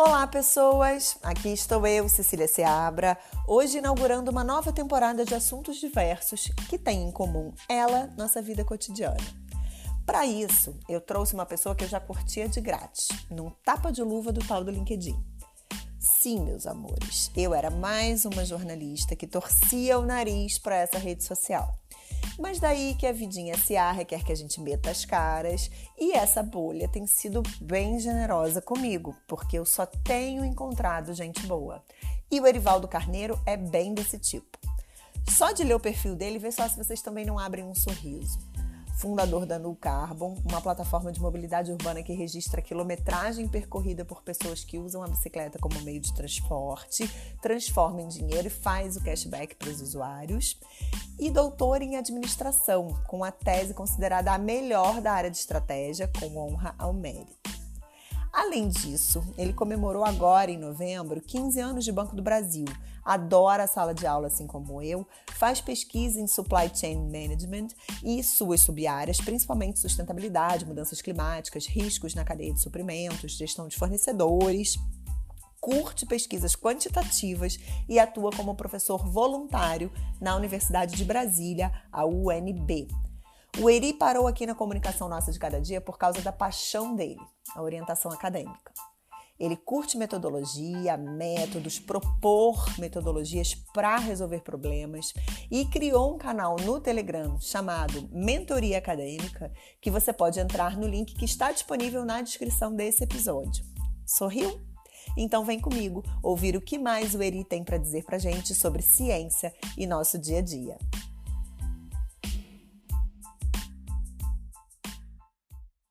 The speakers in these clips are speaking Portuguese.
Olá, pessoas! Aqui estou eu, Cecília Seabra, hoje inaugurando uma nova temporada de assuntos diversos que tem em comum ela, nossa vida cotidiana. Para isso, eu trouxe uma pessoa que eu já curtia de grátis, num tapa de luva do tal do LinkedIn. Sim, meus amores, eu era mais uma jornalista que torcia o nariz para essa rede social. Mas daí que a vidinha SA requer que a gente meta as caras e essa bolha tem sido bem generosa comigo, porque eu só tenho encontrado gente boa. E o Erivaldo Carneiro é bem desse tipo. Só de ler o perfil dele, vê só se vocês também não abrem um sorriso fundador da Null Carbon, uma plataforma de mobilidade urbana que registra a quilometragem percorrida por pessoas que usam a bicicleta como meio de transporte, transforma em dinheiro e faz o cashback para os usuários. E doutor em administração, com a tese considerada a melhor da área de estratégia, com honra ao mérito. Além disso, ele comemorou agora, em novembro, 15 anos de Banco do Brasil. Adora a sala de aula, assim como eu, faz pesquisa em supply chain management e suas subáreas, principalmente sustentabilidade, mudanças climáticas, riscos na cadeia de suprimentos, gestão de fornecedores curte pesquisas quantitativas e atua como professor voluntário na Universidade de Brasília, a UNB. O Eri parou aqui na comunicação nossa de cada dia por causa da paixão dele, a orientação acadêmica. Ele curte metodologia, métodos, propor metodologias para resolver problemas e criou um canal no Telegram chamado Mentoria Acadêmica, que você pode entrar no link que está disponível na descrição desse episódio. Sorriu? Então vem comigo ouvir o que mais o Eri tem para dizer para gente sobre ciência e nosso dia a dia.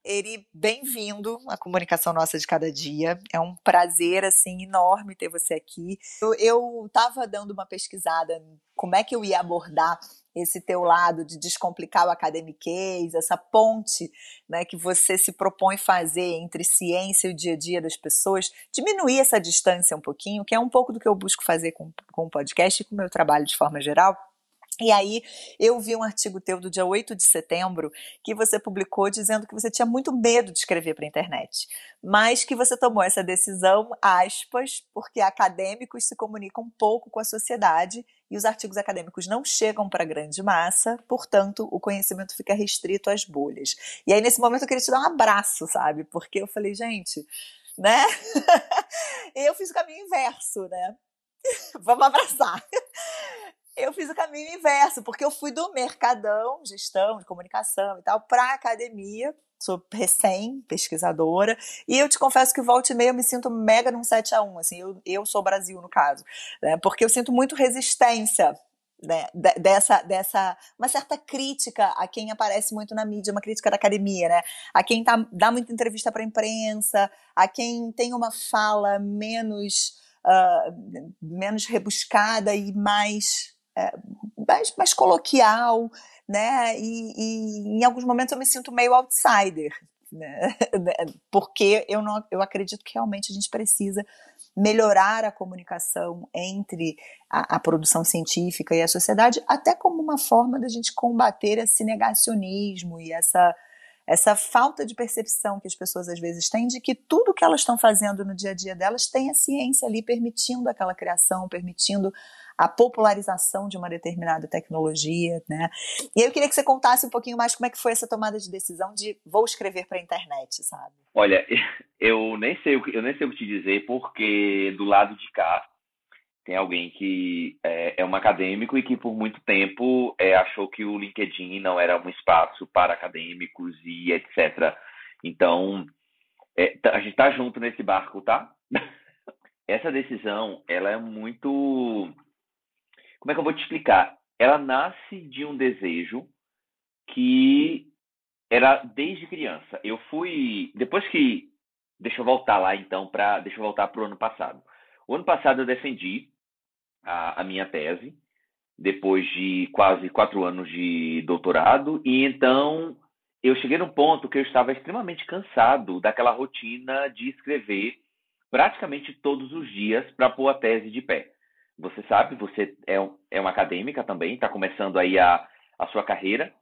Eri, bem-vindo à comunicação nossa de cada dia. É um prazer assim enorme ter você aqui. Eu estava dando uma pesquisada como é que eu ia abordar esse teu lado de descomplicar o academiquez, essa ponte né, que você se propõe fazer entre ciência e o dia a dia das pessoas, diminuir essa distância um pouquinho, que é um pouco do que eu busco fazer com, com o podcast e com o meu trabalho de forma geral. E aí eu vi um artigo teu do dia 8 de setembro que você publicou dizendo que você tinha muito medo de escrever para a internet, mas que você tomou essa decisão, aspas, porque acadêmicos se comunicam pouco com a sociedade e os artigos acadêmicos não chegam para a grande massa, portanto, o conhecimento fica restrito às bolhas. E aí nesse momento eu queria te dar um abraço, sabe? Porque eu falei, gente, né? eu fiz o caminho inverso, né? Vamos abraçar eu fiz o caminho inverso, porque eu fui do mercadão, gestão de comunicação e tal, para academia. Sou recém-pesquisadora. E eu te confesso que volta e meia eu me sinto mega num 7 a 1 assim, eu, eu sou Brasil no caso. Né? Porque eu sinto muito resistência né, dessa, dessa uma certa crítica a quem aparece muito na mídia, uma crítica da academia, né? A quem tá, dá muita entrevista para a imprensa, a quem tem uma fala menos uh, menos rebuscada e mais é, mais, mais coloquial, né? E, e, em alguns momentos eu me sinto meio outsider, né? Porque eu não, eu acredito que realmente a gente precisa melhorar a comunicação entre a, a, produção científica e a sociedade, até como uma forma da gente combater esse negacionismo e essa essa falta de percepção que as pessoas às vezes têm de que tudo que elas estão fazendo no dia a dia delas tem a ciência ali permitindo aquela criação, permitindo a popularização de uma determinada tecnologia, né? E eu queria que você contasse um pouquinho mais como é que foi essa tomada de decisão de vou escrever para a internet, sabe? Olha, eu nem sei o que eu nem sei o que te dizer porque do lado de cá tem alguém que é, é um acadêmico e que por muito tempo é, achou que o LinkedIn não era um espaço para acadêmicos e etc. Então é, tá, a gente está junto nesse barco, tá? Essa decisão ela é muito como é que eu vou te explicar? Ela nasce de um desejo que era desde criança. Eu fui depois que deixa eu voltar lá então para deixa eu voltar para o ano passado. O ano passado eu defendi a, a minha tese depois de quase quatro anos de doutorado e então eu cheguei num ponto que eu estava extremamente cansado daquela rotina de escrever praticamente todos os dias para pôr a tese de pé. Você sabe, você é, um, é uma acadêmica também, está começando aí a, a sua carreira.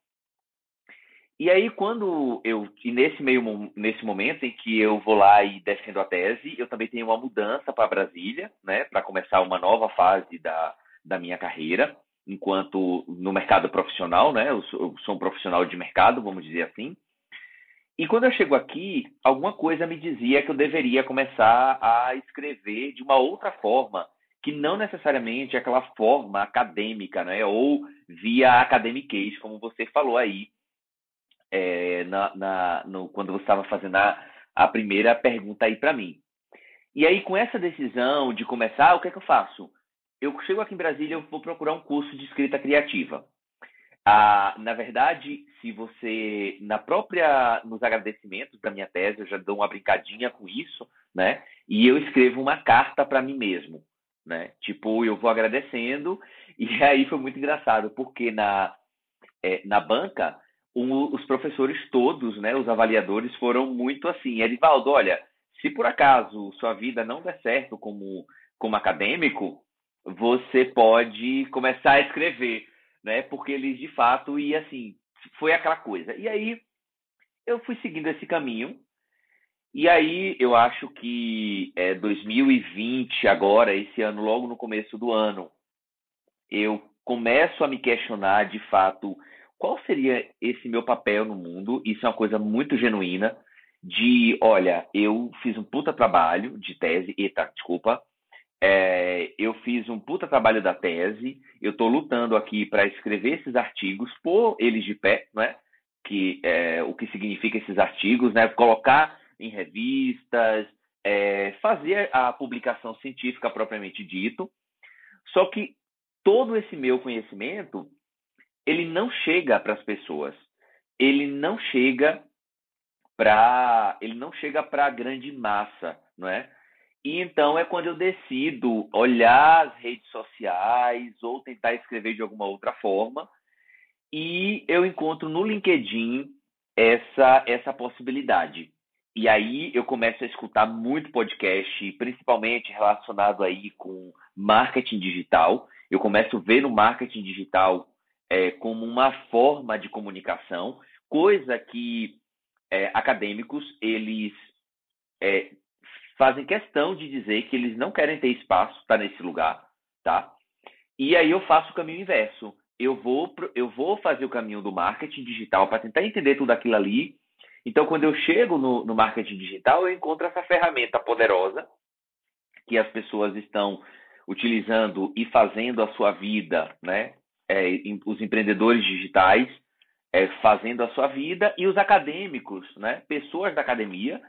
E aí, quando eu. E nesse meio nesse momento em que eu vou lá e defendo a tese, eu também tenho uma mudança para Brasília, né? Para começar uma nova fase da, da minha carreira, enquanto no mercado profissional, né? Eu sou, eu sou um profissional de mercado, vamos dizer assim. E quando eu chego aqui, alguma coisa me dizia que eu deveria começar a escrever de uma outra forma, que não necessariamente é aquela forma acadêmica, né? Ou via academiquez, como você falou aí, é, na, na no, quando você estava fazendo a, a primeira pergunta aí para mim. E aí, com essa decisão de começar, o que é que eu faço? Eu chego aqui em Brasília, eu vou procurar um curso de escrita criativa. Ah, na verdade, se você, na própria, nos agradecimentos da minha tese, eu já dou uma brincadinha com isso, né? E eu escrevo uma carta para mim mesmo, né? Tipo, eu vou agradecendo, e aí foi muito engraçado, porque na, é, na banca um, os professores todos, né, os avaliadores foram muito assim, Edivaldo, olha, se por acaso sua vida não der certo como, como acadêmico, você pode começar a escrever, né, porque eles de fato, e assim, foi aquela coisa. E aí eu fui seguindo esse caminho, e aí eu acho que é 2020 agora, esse ano, logo no começo do ano, eu começo a me questionar de fato qual seria esse meu papel no mundo? Isso é uma coisa muito genuína de, olha, eu fiz um puta trabalho de tese, eita, desculpa, é, eu fiz um puta trabalho da tese, eu estou lutando aqui para escrever esses artigos, pôr eles de pé, né? Que, é, o que significa esses artigos, né? Colocar em revistas, é, fazer a publicação científica propriamente dito. Só que todo esse meu conhecimento ele não chega para as pessoas. Ele não chega para ele não chega para a grande massa, não é? E então é quando eu decido olhar as redes sociais ou tentar escrever de alguma outra forma e eu encontro no LinkedIn essa essa possibilidade. E aí eu começo a escutar muito podcast, principalmente relacionado aí com marketing digital. Eu começo a ver no marketing digital é, como uma forma de comunicação, coisa que é, acadêmicos eles é, fazem questão de dizer que eles não querem ter espaço para nesse lugar, tá? E aí eu faço o caminho inverso. Eu vou eu vou fazer o caminho do marketing digital para tentar entender tudo aquilo ali. Então, quando eu chego no, no marketing digital, eu encontro essa ferramenta poderosa que as pessoas estão utilizando e fazendo a sua vida, né, é, os empreendedores digitais é, fazendo a sua vida e os acadêmicos, né, pessoas da academia,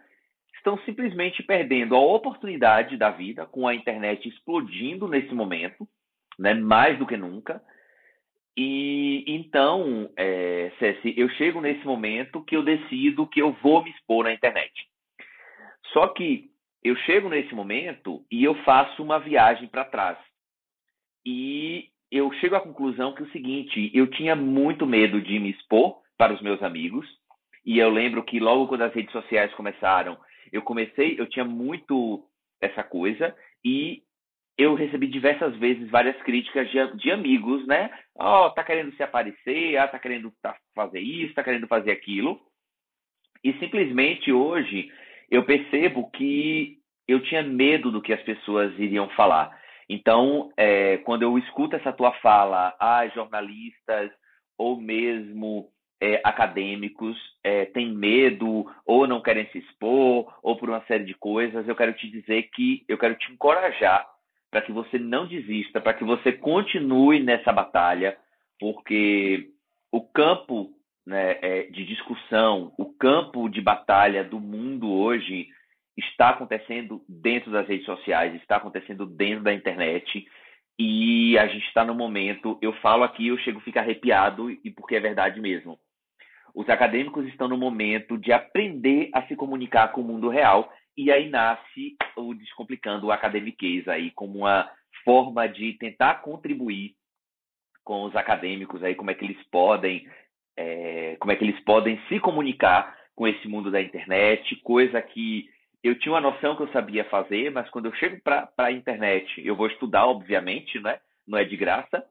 estão simplesmente perdendo a oportunidade da vida com a internet explodindo nesse momento, né, mais do que nunca. E então, é, Ceci, eu chego nesse momento que eu decido que eu vou me expor na internet. Só que eu chego nesse momento e eu faço uma viagem para trás. E eu chego à conclusão que é o seguinte, eu tinha muito medo de me expor para os meus amigos, e eu lembro que logo quando as redes sociais começaram, eu comecei, eu tinha muito essa coisa, e eu recebi diversas vezes várias críticas de, de amigos, né? Ó, oh, tá querendo se aparecer, ah, tá querendo tá, fazer isso, tá querendo fazer aquilo. E simplesmente hoje eu percebo que eu tinha medo do que as pessoas iriam falar. Então, é, quando eu escuto essa tua fala, ah, jornalistas ou mesmo é, acadêmicos é, têm medo ou não querem se expor ou por uma série de coisas, eu quero te dizer que eu quero te encorajar para que você não desista, para que você continue nessa batalha, porque o campo né, é, de discussão, o campo de batalha do mundo hoje está acontecendo dentro das redes sociais, está acontecendo dentro da internet. E a gente está no momento, eu falo aqui, eu chego a ficar arrepiado, e porque é verdade mesmo. Os acadêmicos estão no momento de aprender a se comunicar com o mundo real, e aí nasce o Descomplicando o Academiquez aí, como uma forma de tentar contribuir com os acadêmicos aí, como é que eles podem, é, como é que eles podem se comunicar com esse mundo da internet, coisa que eu tinha uma noção que eu sabia fazer, mas quando eu chego para a internet, eu vou estudar, obviamente, né? não é de graça.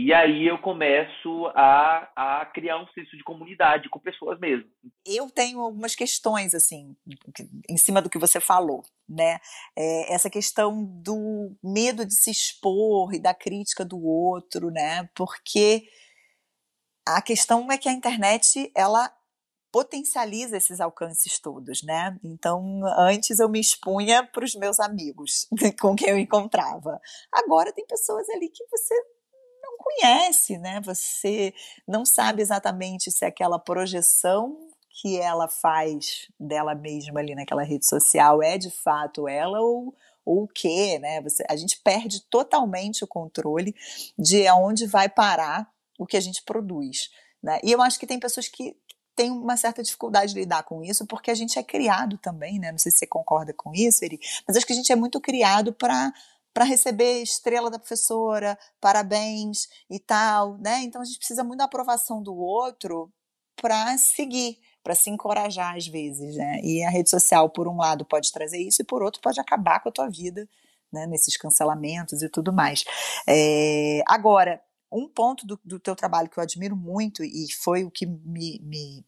E aí eu começo a, a criar um senso de comunidade com pessoas mesmo. Eu tenho algumas questões, assim, em cima do que você falou, né? É, essa questão do medo de se expor e da crítica do outro, né? Porque a questão é que a internet, ela potencializa esses alcances todos, né? Então, antes eu me expunha para os meus amigos com quem eu encontrava. Agora tem pessoas ali que você conhece, né? Você não sabe exatamente se aquela projeção que ela faz dela mesma ali naquela rede social é de fato ela ou, ou o que, né? Você, a gente perde totalmente o controle de aonde vai parar o que a gente produz. Né? E eu acho que tem pessoas que têm uma certa dificuldade de lidar com isso, porque a gente é criado também, né? Não sei se você concorda com isso, Eri, mas acho que a gente é muito criado para para receber estrela da professora, parabéns e tal, né? Então a gente precisa muito da aprovação do outro para seguir, para se encorajar às vezes, né? E a rede social, por um lado, pode trazer isso e por outro pode acabar com a tua vida, né? Nesses cancelamentos e tudo mais. É... Agora, um ponto do, do teu trabalho que eu admiro muito e foi o que me, me,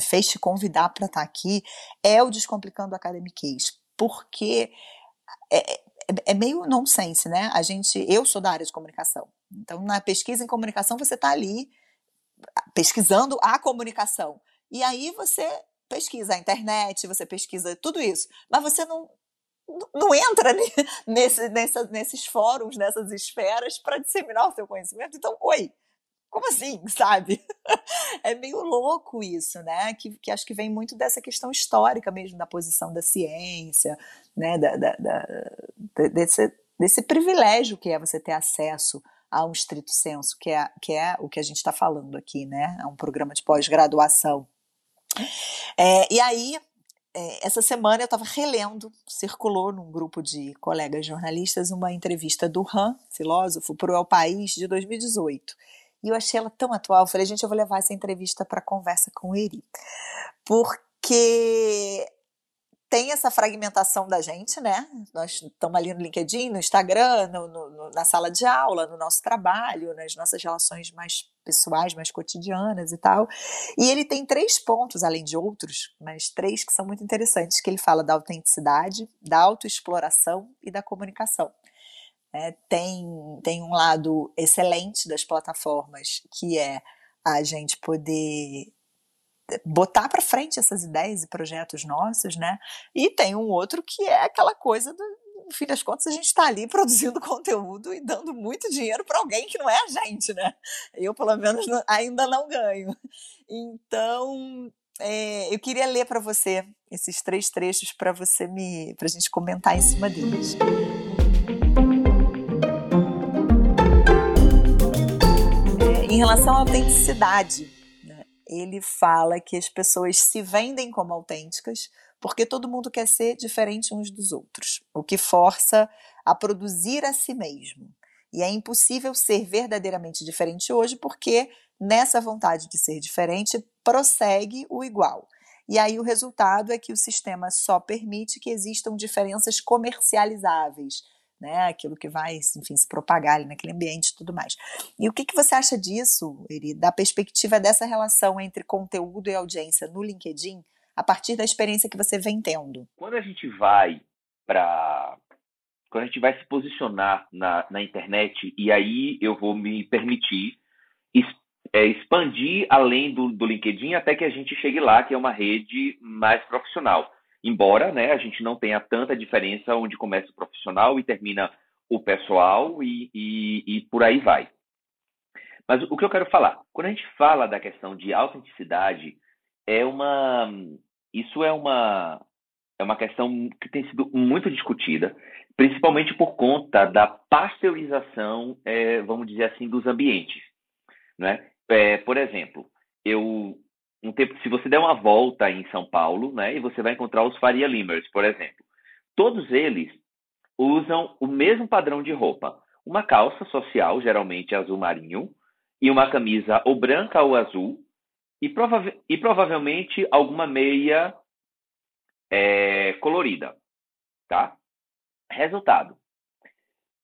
fez te convidar para estar tá aqui é o Descomplicando Academiquez, porque é, é, meio nonsense, né? A gente, eu sou da área de comunicação, então na pesquisa em comunicação você está ali pesquisando a comunicação e aí você pesquisa a internet, você pesquisa tudo isso, mas você não não entra nesse, nessa, nesses fóruns, nessas esferas para disseminar o seu conhecimento. Então, oi, como assim, sabe? É meio louco isso, né? Que, que acho que vem muito dessa questão histórica mesmo da posição da ciência, né? Da, da, da, desse, desse privilégio que é você ter acesso a um estrito senso, que é, que é o que a gente está falando aqui, né? A um programa de pós-graduação. É, e aí, é, essa semana eu estava relendo, circulou num grupo de colegas jornalistas uma entrevista do Han, filósofo, para o El País de 2018. E eu achei ela tão atual. Falei, gente, eu vou levar essa entrevista para conversa com o Eri. Porque tem essa fragmentação da gente, né? Nós estamos ali no LinkedIn, no Instagram, no, no, na sala de aula, no nosso trabalho, nas nossas relações mais pessoais, mais cotidianas e tal. E ele tem três pontos, além de outros, mas três que são muito interessantes, que ele fala da autenticidade, da autoexploração e da comunicação. É, tem, tem um lado excelente das plataformas, que é a gente poder botar para frente essas ideias e projetos nossos, né? E tem um outro que é aquela coisa do, no fim das contas, a gente está ali produzindo conteúdo e dando muito dinheiro para alguém que não é a gente, né? Eu, pelo menos, ainda não ganho. Então, é, eu queria ler para você esses três trechos para você me, para a gente comentar em cima deles. Em relação à autenticidade, né, ele fala que as pessoas se vendem como autênticas porque todo mundo quer ser diferente uns dos outros, o que força a produzir a si mesmo. E é impossível ser verdadeiramente diferente hoje porque nessa vontade de ser diferente prossegue o igual. E aí o resultado é que o sistema só permite que existam diferenças comercializáveis, né? Aquilo que vai, enfim, se propagar ali naquele ambiente e tudo mais. E o que, que você acha disso, Eri, da perspectiva dessa relação entre conteúdo e audiência no LinkedIn, a partir da experiência que você vem tendo? Quando a gente vai para quando a gente vai se posicionar na, na internet, e aí eu vou me permitir é, expandir além do, do LinkedIn até que a gente chegue lá, que é uma rede mais profissional. Embora né, a gente não tenha tanta diferença onde começa o profissional e termina o pessoal e, e, e por aí vai. Mas o que eu quero falar, quando a gente fala da questão de autenticidade, é uma, isso é uma, é uma questão que tem sido muito discutida, principalmente por conta da pasteurização, é, vamos dizer assim, dos ambientes. Né? É, por exemplo, eu um tempo, se você der uma volta em São Paulo, né, e você vai encontrar os Faria Limers, por exemplo. Todos eles usam o mesmo padrão de roupa. Uma calça social, geralmente azul marinho, e uma camisa ou branca ou azul, e, prova e provavelmente alguma meia é, colorida. Tá? Resultado.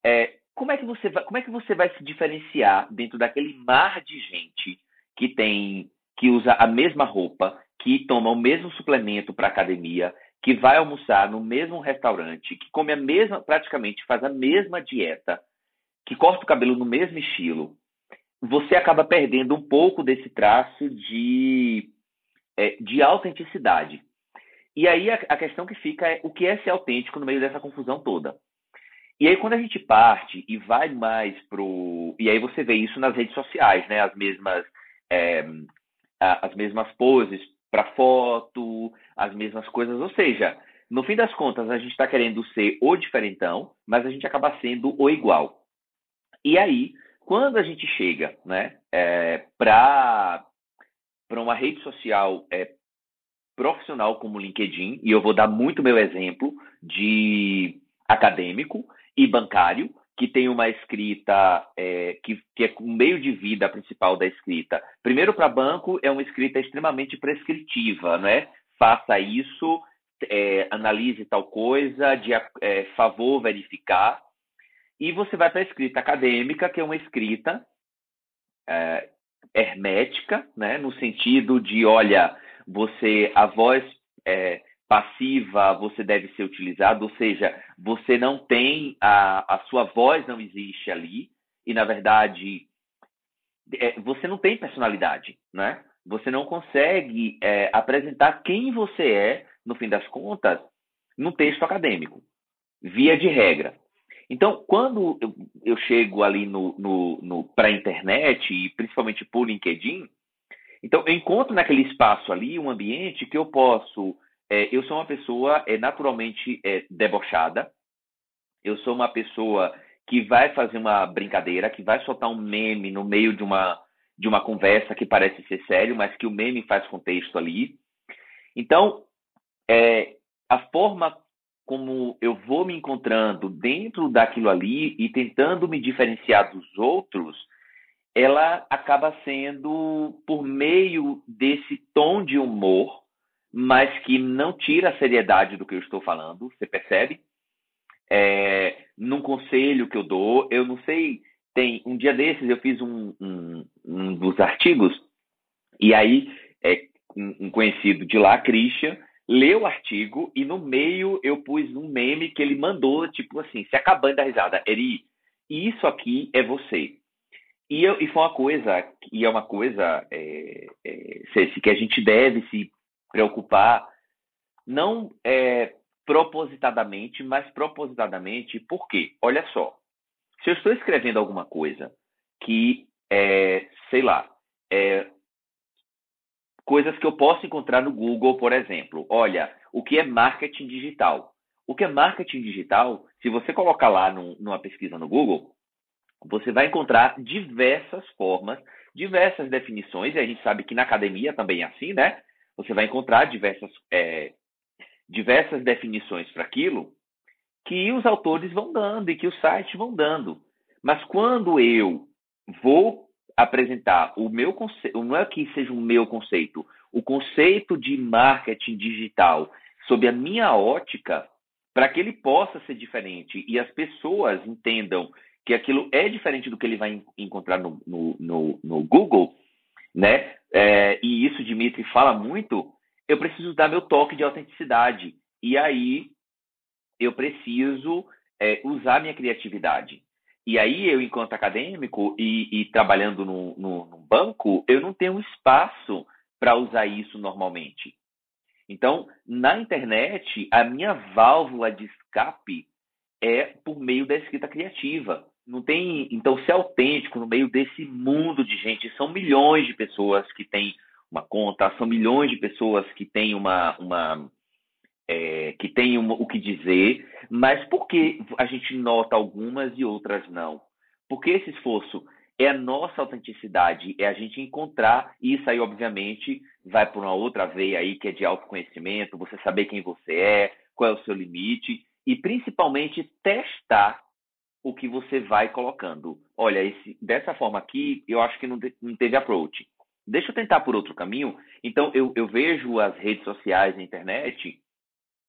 É, como é que você vai, como é que você vai se diferenciar dentro daquele mar de gente que tem que usa a mesma roupa, que toma o mesmo suplemento para academia, que vai almoçar no mesmo restaurante, que come a mesma, praticamente faz a mesma dieta, que corta o cabelo no mesmo estilo, você acaba perdendo um pouco desse traço de, é, de autenticidade. E aí a, a questão que fica é o que é ser autêntico no meio dessa confusão toda. E aí, quando a gente parte e vai mais pro. E aí você vê isso nas redes sociais, né? As mesmas, é, as mesmas poses para foto, as mesmas coisas. Ou seja, no fim das contas, a gente está querendo ser o diferentão, mas a gente acaba sendo o igual. E aí, quando a gente chega né, é, para uma rede social é, profissional como o LinkedIn, e eu vou dar muito meu exemplo de acadêmico e bancário, que tem uma escrita é, que, que, é o meio de vida principal da escrita. Primeiro, para banco, é uma escrita extremamente prescritiva, né? Faça isso, é, analise tal coisa, de é, favor verificar. E você vai para a escrita acadêmica, que é uma escrita é, hermética, né? no sentido de, olha, você a voz é, passiva você deve ser utilizada, ou seja, você não tem a, a sua voz não existe ali e na verdade é, você não tem personalidade, né? Você não consegue é, apresentar quem você é no fim das contas no texto acadêmico, via de regra. Então, quando eu, eu chego ali no, no, no para a internet, e principalmente por LinkedIn, então eu encontro naquele espaço ali um ambiente que eu posso. É, eu sou uma pessoa é, naturalmente é, debochada, eu sou uma pessoa que vai fazer uma brincadeira, que vai soltar um meme no meio de uma, de uma conversa que parece ser sério, mas que o meme faz contexto ali. Então, é, a forma como eu vou me encontrando dentro daquilo ali e tentando me diferenciar dos outros, ela acaba sendo por meio desse tom de humor, mas que não tira a seriedade do que eu estou falando, você percebe? É, num conselho que eu dou, eu não sei, tem um dia desses eu fiz um, um, um dos artigos, e aí é, um conhecido de lá, Christian, leu o artigo e no meio eu pus um meme que ele mandou, tipo assim, se acabando da risada. Eri, isso aqui é você. E, eu, e foi uma coisa, e é uma coisa é, é, que a gente deve se preocupar, não é, propositadamente, mas propositadamente, por quê? Olha só, se eu estou escrevendo alguma coisa que, é, sei lá, é, coisas que eu posso encontrar no Google, por exemplo. Olha, o que é marketing digital? O que é marketing digital? Se você colocar lá no, numa pesquisa no Google, você vai encontrar diversas formas, diversas definições, e a gente sabe que na academia também é assim, né? Você vai encontrar diversas, é, diversas definições para aquilo que os autores vão dando e que os sites vão dando. Mas quando eu vou apresentar o meu conceito, não é que seja o meu conceito, o conceito de marketing digital sob a minha ótica, para que ele possa ser diferente e as pessoas entendam que aquilo é diferente do que ele vai encontrar no, no, no, no Google, né? É, e isso Dimitri fala muito, eu preciso dar meu toque de autenticidade. E aí eu preciso é, usar minha criatividade. E aí eu, enquanto acadêmico e, e trabalhando no, no, no, banco, eu não tenho espaço para usar isso normalmente. Então, na internet, a minha válvula de escape é por meio da escrita criativa. Não tem, então, ser autêntico no meio desse mundo de gente, são milhões de pessoas que têm uma conta, são milhões de pessoas que têm uma, uma é, que têm o que dizer, mas por que a gente nota algumas e outras não? Porque esse esforço é a nossa autenticidade, é a gente encontrar, e isso aí, obviamente, vai para uma outra veia aí, que é de autoconhecimento, você saber quem você é, qual é o seu limite, e principalmente testar o que você vai colocando. Olha, esse, dessa forma aqui, eu acho que não, não teve approach. Deixa eu tentar por outro caminho. Então, eu, eu vejo as redes sociais, a internet,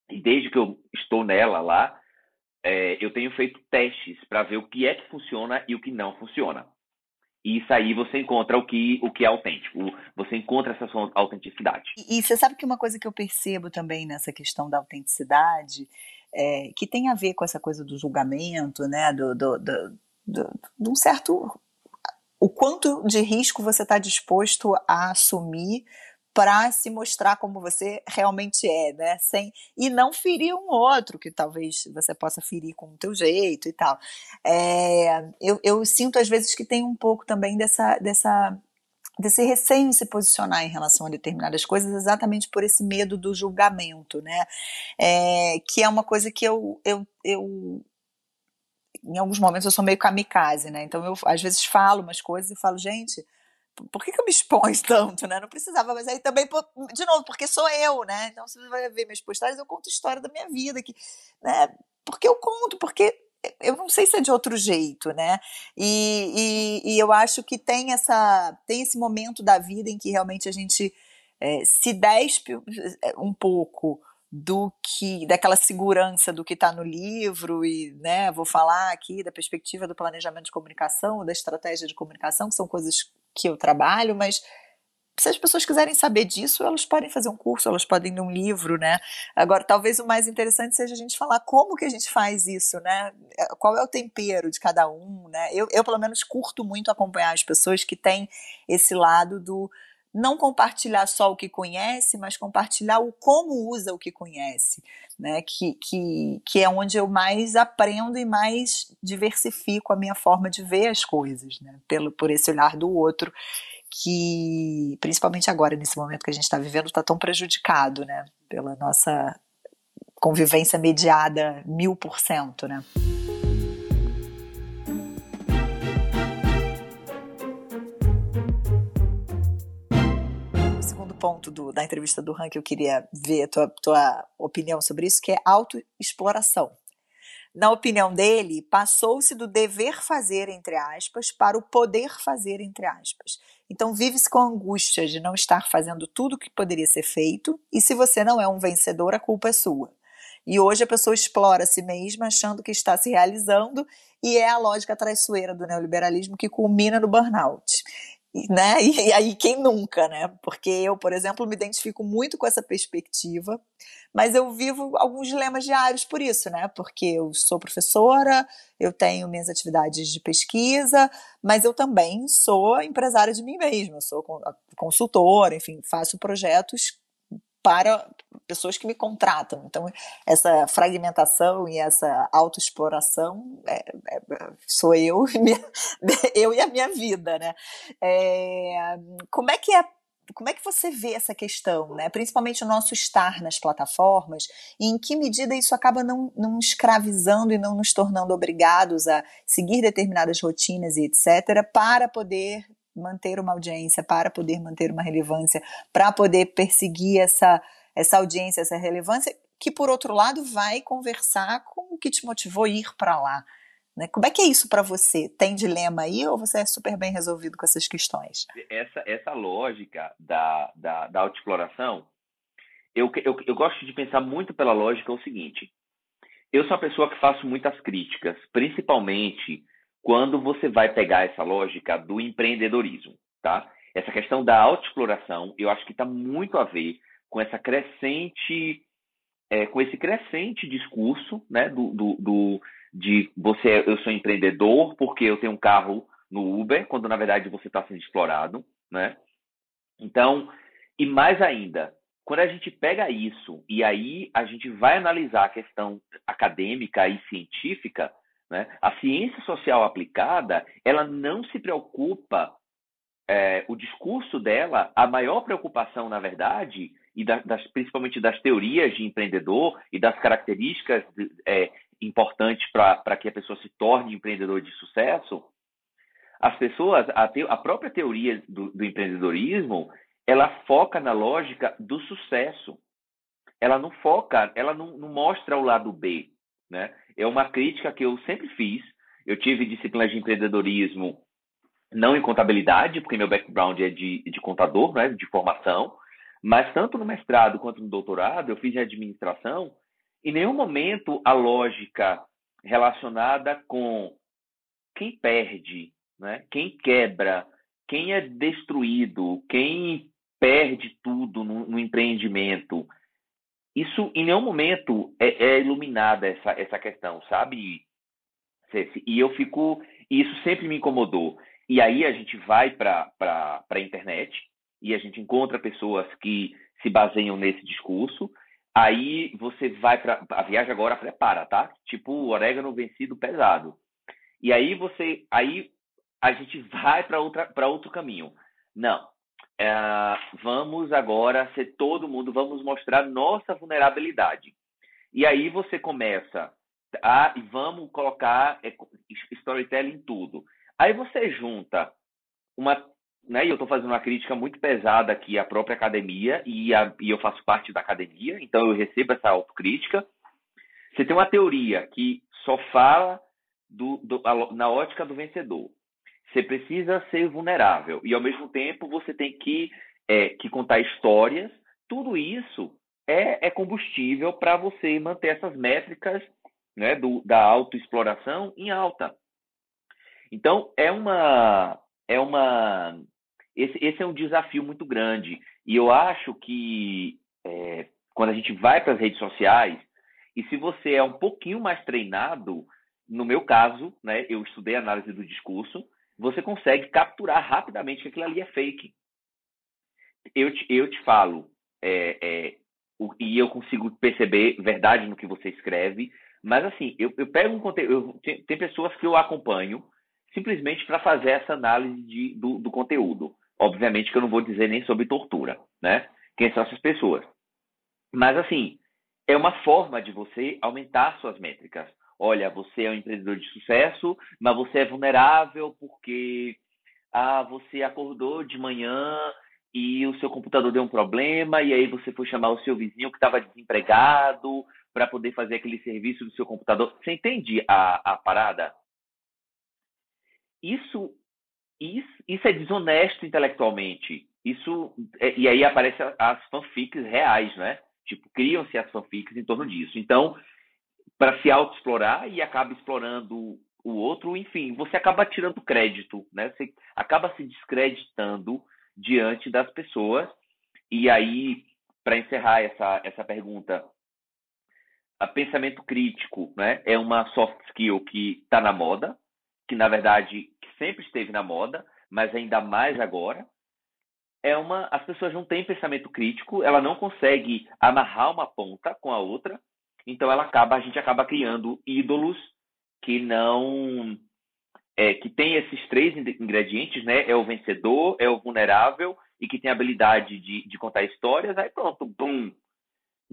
e desde que eu estou nela lá, é, eu tenho feito testes para ver o que é que funciona e o que não funciona. E isso aí você encontra o que, o que é autêntico, você encontra essa sua autenticidade. E, e você sabe que uma coisa que eu percebo também nessa questão da autenticidade, é, que tem a ver com essa coisa do julgamento, né, do, do, do, do de um certo o quanto de risco você está disposto a assumir para se mostrar como você realmente é, né? Sem, e não ferir um outro, que talvez você possa ferir com o teu jeito e tal. É, eu, eu sinto às vezes que tem um pouco também dessa, dessa desse receio em se posicionar em relação a determinadas coisas, exatamente por esse medo do julgamento, né? É, que é uma coisa que eu, eu, eu em alguns momentos eu sou meio kamikaze, né? Então eu às vezes falo umas coisas e falo, gente, por que, que eu me exponho tanto, né? Não precisava, mas aí também, de novo, porque sou eu, né? Então, você vai ver minhas postagens, eu conto história da minha vida, que, né? Porque eu conto, porque eu não sei se é de outro jeito, né? E, e, e eu acho que tem essa, tem esse momento da vida em que realmente a gente é, se despe é, um pouco do que daquela segurança do que está no livro e né vou falar aqui da perspectiva do planejamento de comunicação da estratégia de comunicação que são coisas que eu trabalho, mas se as pessoas quiserem saber disso, elas podem fazer um curso, elas podem ler um livro, né? Agora, talvez o mais interessante seja a gente falar como que a gente faz isso, né? É, qual é o tempero de cada um, né? Eu, eu pelo menos, curto muito acompanhar as pessoas que têm esse lado do não compartilhar só o que conhece, mas compartilhar o como usa o que conhece, né? Que, que, que é onde eu mais aprendo e mais diversifico a minha forma de ver as coisas, né? Pelo, por esse olhar do outro, que principalmente agora, nesse momento que a gente está vivendo, está tão prejudicado, né? Pela nossa convivência mediada mil por cento, né? ponto do, da entrevista do Han que eu queria ver a tua, tua opinião sobre isso, que é autoexploração. Na opinião dele, passou-se do dever fazer, entre aspas, para o poder fazer, entre aspas. Então, vive-se com angústia de não estar fazendo tudo o que poderia ser feito, e se você não é um vencedor, a culpa é sua. E hoje a pessoa explora a si mesma achando que está se realizando, e é a lógica traiçoeira do neoliberalismo que culmina no burnout né? E, aí quem nunca, né? Porque eu, por exemplo, me identifico muito com essa perspectiva, mas eu vivo alguns dilemas diários por isso, né? Porque eu sou professora, eu tenho minhas atividades de pesquisa, mas eu também sou empresária de mim mesma, sou consultora, enfim, faço projetos para pessoas que me contratam. Então, essa fragmentação e essa autoexploração é, é, sou eu, minha, eu e a minha vida, né? É, como é que é como é que você vê essa questão, né? principalmente o nosso estar nas plataformas, e em que medida isso acaba não, não escravizando e não nos tornando obrigados a seguir determinadas rotinas e etc., para poder manter uma audiência, para poder manter uma relevância, para poder perseguir essa, essa audiência, essa relevância, que por outro lado vai conversar com o que te motivou a ir para lá. Né? Como é que é isso para você? Tem dilema aí ou você é super bem resolvido com essas questões? Essa, essa lógica da, da, da autoexploração, eu, eu, eu gosto de pensar muito pela lógica o seguinte: eu sou uma pessoa que faço muitas críticas, principalmente quando você vai pegar essa lógica do empreendedorismo, tá? Essa questão da autoexploração, eu acho que está muito a ver com essa crescente, é, com esse crescente discurso, né, do, do, do, de você, eu sou empreendedor porque eu tenho um carro no Uber, quando na verdade você está sendo explorado, né? Então, e mais ainda, quando a gente pega isso e aí a gente vai analisar a questão acadêmica e científica, né? A ciência social aplicada, ela não se preocupa, é, o discurso dela, a maior preocupação, na verdade, e da, das, principalmente das teorias de empreendedor e das características é, importantes para que a pessoa se torne empreendedor de sucesso, as pessoas, a, te, a própria teoria do, do empreendedorismo, ela foca na lógica do sucesso. Ela não foca, ela não, não mostra o lado B, né? É uma crítica que eu sempre fiz. Eu tive disciplinas de empreendedorismo, não em contabilidade, porque meu background é de, de contador, né, de formação, mas tanto no mestrado quanto no doutorado, eu fiz administração. Em nenhum momento a lógica relacionada com quem perde, né? quem quebra, quem é destruído, quem perde tudo no, no empreendimento. Isso em nenhum momento é, é iluminada essa, essa questão, sabe? E eu fico. Isso sempre me incomodou. E aí a gente vai para a internet e a gente encontra pessoas que se baseiam nesse discurso. Aí você vai para. A viagem agora prepara, tá? Tipo orégano vencido pesado. E aí você. Aí a gente vai para outro caminho. Não. É, vamos agora ser todo mundo, vamos mostrar nossa vulnerabilidade. E aí você começa a. E vamos colocar é, storytelling em tudo. Aí você junta uma. Né, e eu estou fazendo uma crítica muito pesada aqui à própria academia, e, a, e eu faço parte da academia, então eu recebo essa autocrítica. Você tem uma teoria que só fala do, do, na ótica do vencedor. Você precisa ser vulnerável e, ao mesmo tempo, você tem que, é, que contar histórias. Tudo isso é, é combustível para você manter essas métricas né, do, da autoexploração em alta. Então, é uma. É uma esse, esse é um desafio muito grande. E eu acho que é, quando a gente vai para as redes sociais, e se você é um pouquinho mais treinado, no meu caso, né, eu estudei análise do discurso, você consegue capturar rapidamente que aquilo ali é fake. Eu te, eu te falo, é, é, o, e eu consigo perceber verdade no que você escreve, mas assim, eu, eu pego um conteúdo. Tem, tem pessoas que eu acompanho simplesmente para fazer essa análise de, do, do, conteúdo. Obviamente que eu não vou dizer nem sobre tortura, né? Quem são essas pessoas? Mas assim, é uma forma de você aumentar suas métricas. Olha, você é um empreendedor de sucesso, mas você é vulnerável porque ah, você acordou de manhã e o seu computador deu um problema e aí você foi chamar o seu vizinho que estava desempregado para poder fazer aquele serviço do seu computador. Você entende a, a parada? isso, isso, isso é desonesto intelectualmente. Isso é, e aí aparecem as fanfics reais, né? Tipo, criam-se as fanfics em torno disso. Então, para se autoexplorar e acaba explorando o outro, enfim, você acaba tirando crédito, né? Você acaba se descreditando diante das pessoas. E aí, para encerrar essa, essa pergunta, a pensamento crítico, né, é uma soft skill que está na moda, que na verdade sempre esteve na moda, mas ainda mais agora. É uma, as pessoas não têm pensamento crítico, ela não consegue amarrar uma ponta com a outra, então ela acaba, a gente acaba criando ídolos que não é, que tem esses três ingredientes, né? É o vencedor, é o vulnerável e que tem a habilidade de, de contar histórias. Aí pronto, bum,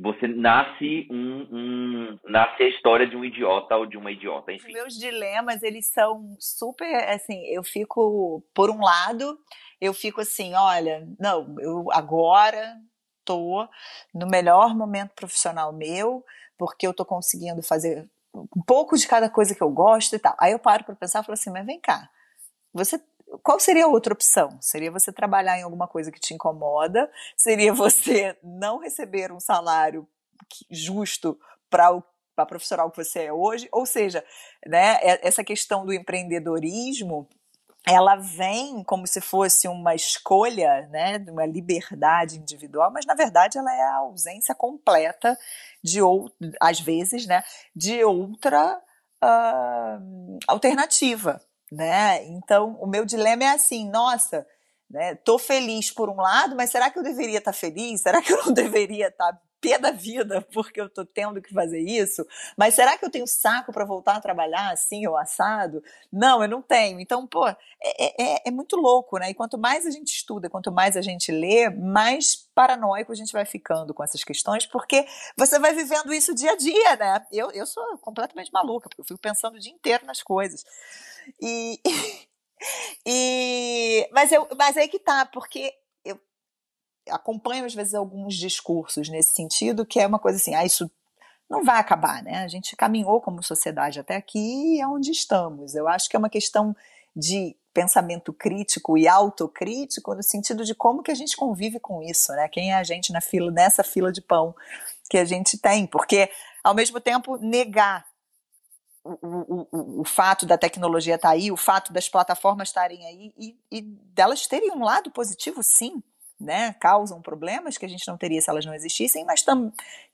você nasce um, um, nasce a história de um idiota ou de uma idiota, enfim. Meus dilemas, eles são super, assim, eu fico, por um lado, eu fico assim, olha, não, eu agora tô no melhor momento profissional meu, porque eu tô conseguindo fazer um pouco de cada coisa que eu gosto e tal. Aí eu paro para pensar e falo assim, mas vem cá, você qual seria a outra opção? Seria você trabalhar em alguma coisa que te incomoda? Seria você não receber um salário justo para o para profissional que você é hoje? Ou seja, né, essa questão do empreendedorismo ela vem como se fosse uma escolha, né, de uma liberdade individual, mas na verdade ela é a ausência completa de ou às vezes, né, de outra uh, alternativa, né? Então, o meu dilema é assim, nossa, né? Tô feliz por um lado, mas será que eu deveria estar tá feliz? Será que eu não deveria estar tá pé da vida porque eu tô tendo que fazer isso? Mas será que eu tenho saco para voltar a trabalhar assim ou assado? Não, eu não tenho. Então, pô, é, é, é, é, muito louco, né? E quanto mais a gente estuda, quanto mais a gente lê, mais paranoico a gente vai ficando com essas questões, porque você vai vivendo isso dia a dia, né? Eu, eu sou completamente maluca, porque eu fico pensando o dia inteiro nas coisas. E, e mas, eu, mas aí que tá, porque eu acompanho às vezes alguns discursos nesse sentido, que é uma coisa assim, ah, isso não vai acabar, né? A gente caminhou como sociedade até aqui e é onde estamos. Eu acho que é uma questão de pensamento crítico e autocrítico no sentido de como que a gente convive com isso, né? Quem é a gente na fila, nessa fila de pão que a gente tem, porque ao mesmo tempo negar o, o, o, fato da tecnologia estar tá aí, o fato das plataformas estarem aí e, e delas terem um lado positivo, sim, né? Causam problemas que a gente não teria se elas não existissem, mas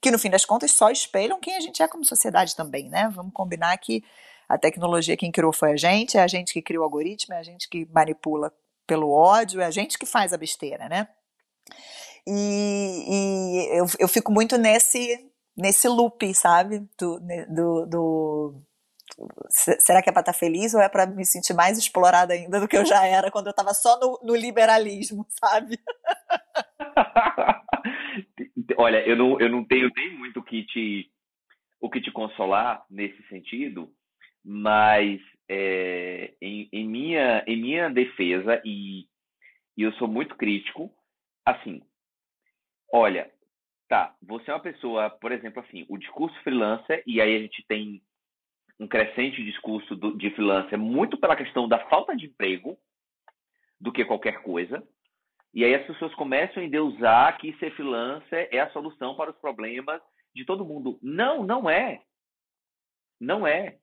que no fim das contas só espelham quem a gente é como sociedade também, né? Vamos combinar que a tecnologia quem criou foi a gente, é a gente que cria o algoritmo, é a gente que manipula pelo ódio, é a gente que faz a besteira, né? E, e eu, eu fico muito nesse nesse loop, sabe? Do, do, do será que é para estar tá feliz ou é para me sentir mais explorada ainda do que eu já era quando eu estava só no, no, liberalismo, sabe? Olha, eu não, eu não tenho nem muito o que te, o que te consolar nesse sentido, mas é, em, em, minha, em minha defesa, e, e eu sou muito crítico, assim, olha, tá, você é uma pessoa, por exemplo, assim, o discurso freelancer, e aí a gente tem um crescente discurso do, de freelancer muito pela questão da falta de emprego do que qualquer coisa. E aí as pessoas começam a endeusar que ser freelancer é a solução para os problemas de todo mundo. Não, não é. Não é.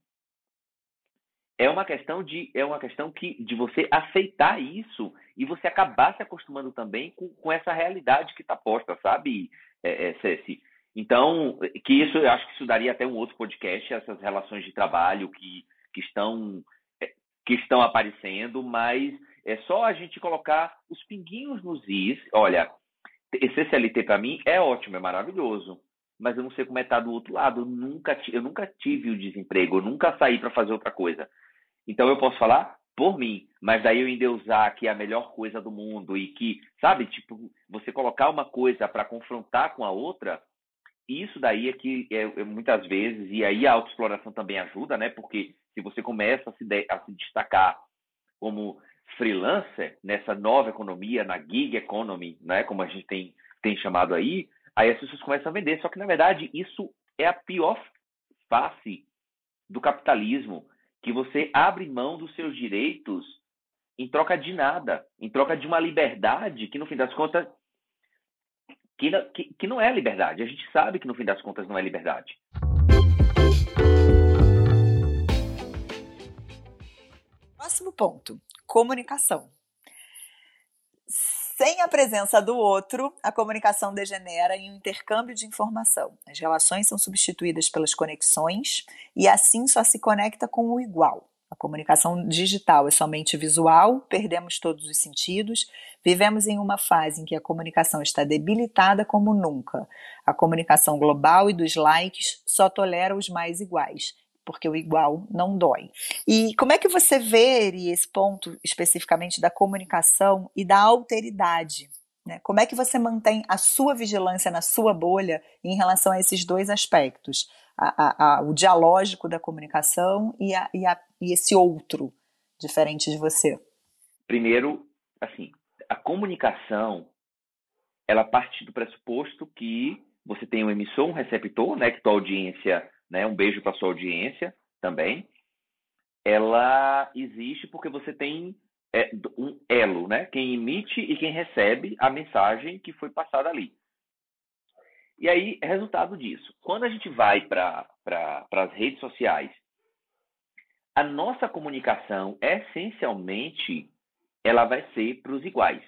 É uma questão de é uma questão que de você aceitar isso e você acabar se acostumando também com, com essa realidade que está posta, sabe, é, é, Ceci? Então, que isso, eu acho que isso daria até um outro podcast, essas relações de trabalho que, que, estão, é, que estão aparecendo, mas é só a gente colocar os pinguinhos nos is. Olha, esse CLT para mim é ótimo, é maravilhoso, mas eu não sei como é estar tá do outro lado. Eu nunca, eu nunca tive o desemprego, eu nunca saí para fazer outra coisa. Então eu posso falar por mim, mas daí eu endeusar que é a melhor coisa do mundo e que, sabe, tipo, você colocar uma coisa para confrontar com a outra, isso daí é que é, é, muitas vezes, e aí a autoexploração também ajuda, né? Porque se você começa a se, de, a se destacar como freelancer nessa nova economia, na gig economy, né? Como a gente tem, tem chamado aí, aí as pessoas começam a vender. Só que, na verdade, isso é a pior face do capitalismo, que você abre mão dos seus direitos em troca de nada, em troca de uma liberdade que, no fim das contas, que, que, que não é liberdade. A gente sabe que no fim das contas não é liberdade. Próximo ponto: comunicação. Sem a presença do outro, a comunicação degenera em um intercâmbio de informação. As relações são substituídas pelas conexões e assim só se conecta com o igual. A comunicação digital é somente visual, perdemos todos os sentidos, vivemos em uma fase em que a comunicação está debilitada como nunca. A comunicação global e dos likes só tolera os mais iguais, porque o igual não dói. E como é que você vê esse ponto especificamente da comunicação e da alteridade? Né? Como é que você mantém a sua vigilância na sua bolha em relação a esses dois aspectos? A, a, a, o dialógico da comunicação e, e, e esse outro diferente de você? Primeiro, assim, a comunicação ela parte do pressuposto que você tem um emissor, um receptor, né, que tua audiência, né, um beijo para sua audiência também. Ela existe porque você tem é, um elo, né? Quem emite e quem recebe a mensagem que foi passada ali. E aí, resultado disso, quando a gente vai para pra, as redes sociais, a nossa comunicação, essencialmente, ela vai ser para os iguais.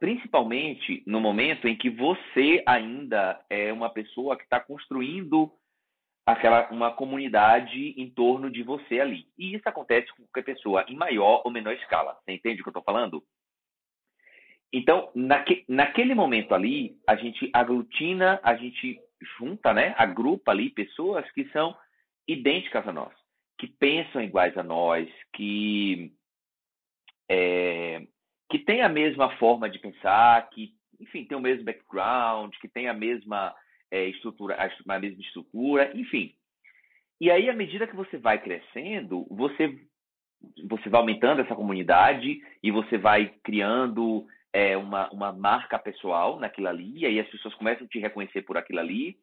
Principalmente no momento em que você ainda é uma pessoa que está construindo aquela uma comunidade em torno de você ali. E isso acontece com qualquer pessoa, em maior ou menor escala. Você entende o que eu estou falando? Então, naque, naquele momento ali, a gente aglutina, a gente junta, né, agrupa ali pessoas que são idênticas a nós, que pensam iguais a nós, que é, que tem a mesma forma de pensar, que, enfim, tem o mesmo background, que tem a mesma é, estrutura, a, mesma estrutura, enfim. E aí, à medida que você vai crescendo, você, você vai aumentando essa comunidade e você vai criando é, uma, uma marca pessoal naquilo ali, e aí as pessoas começam a te reconhecer por aquilo ali.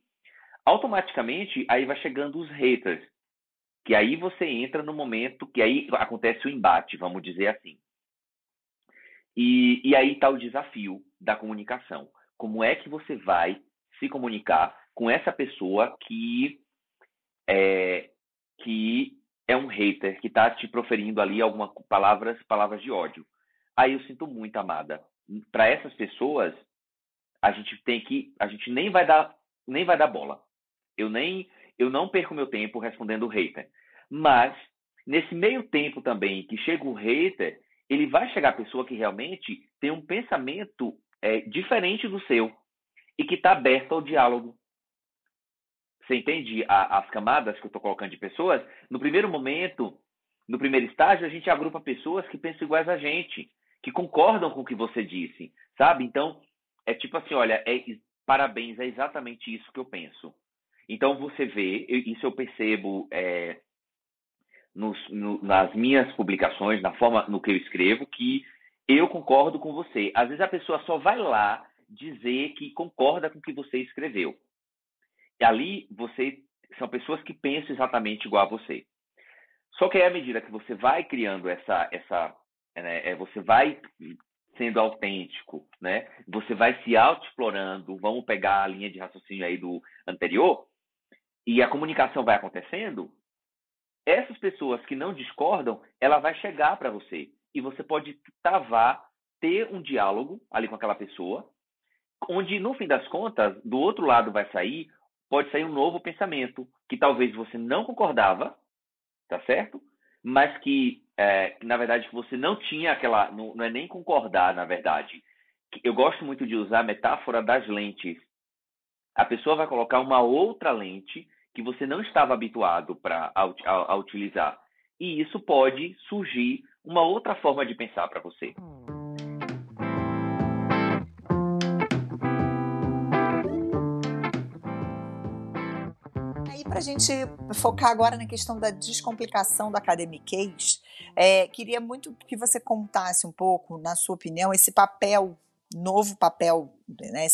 Automaticamente, aí vai chegando os haters, que aí você entra no momento que aí acontece o embate, vamos dizer assim. E, e aí está o desafio da comunicação. Como é que você vai se comunicar com essa pessoa que é, que é um hater que está te proferindo ali algumas palavras, palavras de ódio. Aí eu sinto muito, amada. Para essas pessoas, a gente tem que, a gente nem vai dar, nem vai dar bola. Eu nem, eu não perco meu tempo respondendo o hater. Mas nesse meio tempo também que chega o hater, ele vai chegar a pessoa que realmente tem um pensamento é, diferente do seu e que está aberto ao diálogo. Você entende a, as camadas que eu estou colocando de pessoas? No primeiro momento, no primeiro estágio, a gente agrupa pessoas que pensam iguais a gente, que concordam com o que você disse, sabe? Então, é tipo assim, olha, é, parabéns, é exatamente isso que eu penso. Então, você vê, isso eu percebo é, nos, no, nas minhas publicações, na forma no que eu escrevo, que eu concordo com você. Às vezes a pessoa só vai lá dizer que concorda com o que você escreveu. E ali você são pessoas que pensam exatamente igual a você. Só que aí, à medida que você vai criando essa essa né, é, você vai sendo autêntico, né? Você vai se autoexplorando, vamos pegar a linha de raciocínio aí do anterior, e a comunicação vai acontecendo, essas pessoas que não discordam, ela vai chegar para você e você pode travar, ter um diálogo ali com aquela pessoa, onde no fim das contas, do outro lado vai sair, pode sair um novo pensamento que talvez você não concordava, tá certo? Mas que, é, na verdade, você não tinha aquela, não, não é nem concordar, na verdade. Eu gosto muito de usar a metáfora das lentes. A pessoa vai colocar uma outra lente que você não estava habituado para a, a, a utilizar. E isso pode surgir uma outra forma de pensar para você. Para a gente focar agora na questão da descomplicação da academiquez, é, queria muito que você contasse um pouco, na sua opinião, esse papel, novo papel, né,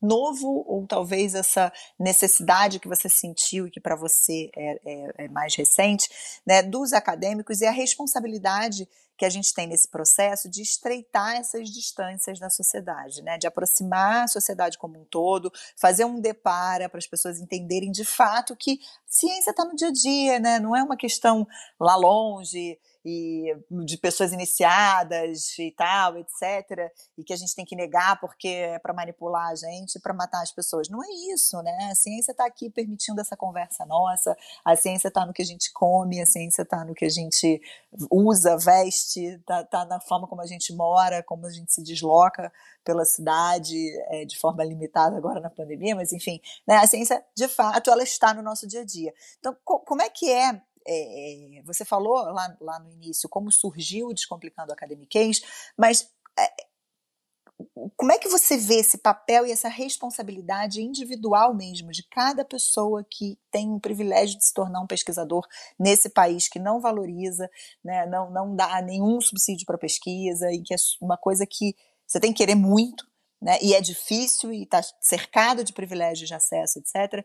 novo ou talvez essa necessidade que você sentiu e que para você é, é, é, mais recente, né, dos acadêmicos e a responsabilidade que a gente tem nesse processo de estreitar essas distâncias da sociedade, né, de aproximar a sociedade como um todo, fazer um depara para as pessoas entenderem de fato que ciência está no dia a dia, né, não é uma questão lá longe e de pessoas iniciadas e tal, etc, e que a gente tem que negar porque é para manipular a gente, para matar as pessoas. Não é isso, né? A ciência está aqui permitindo essa conversa nossa, a ciência está no que a gente come, a ciência está no que a gente usa, veste, está tá na forma como a gente mora, como a gente se desloca pela cidade, é, de forma limitada agora na pandemia, mas enfim, né? A ciência, de fato, ela está no nosso dia a dia. Então, co como é que é é, você falou lá, lá no início como surgiu o Descomplicando Academiquez, mas é, como é que você vê esse papel e essa responsabilidade individual mesmo de cada pessoa que tem o privilégio de se tornar um pesquisador nesse país que não valoriza, né, não, não dá nenhum subsídio para pesquisa e que é uma coisa que você tem que querer muito, né, e é difícil e está cercado de privilégios de acesso, etc.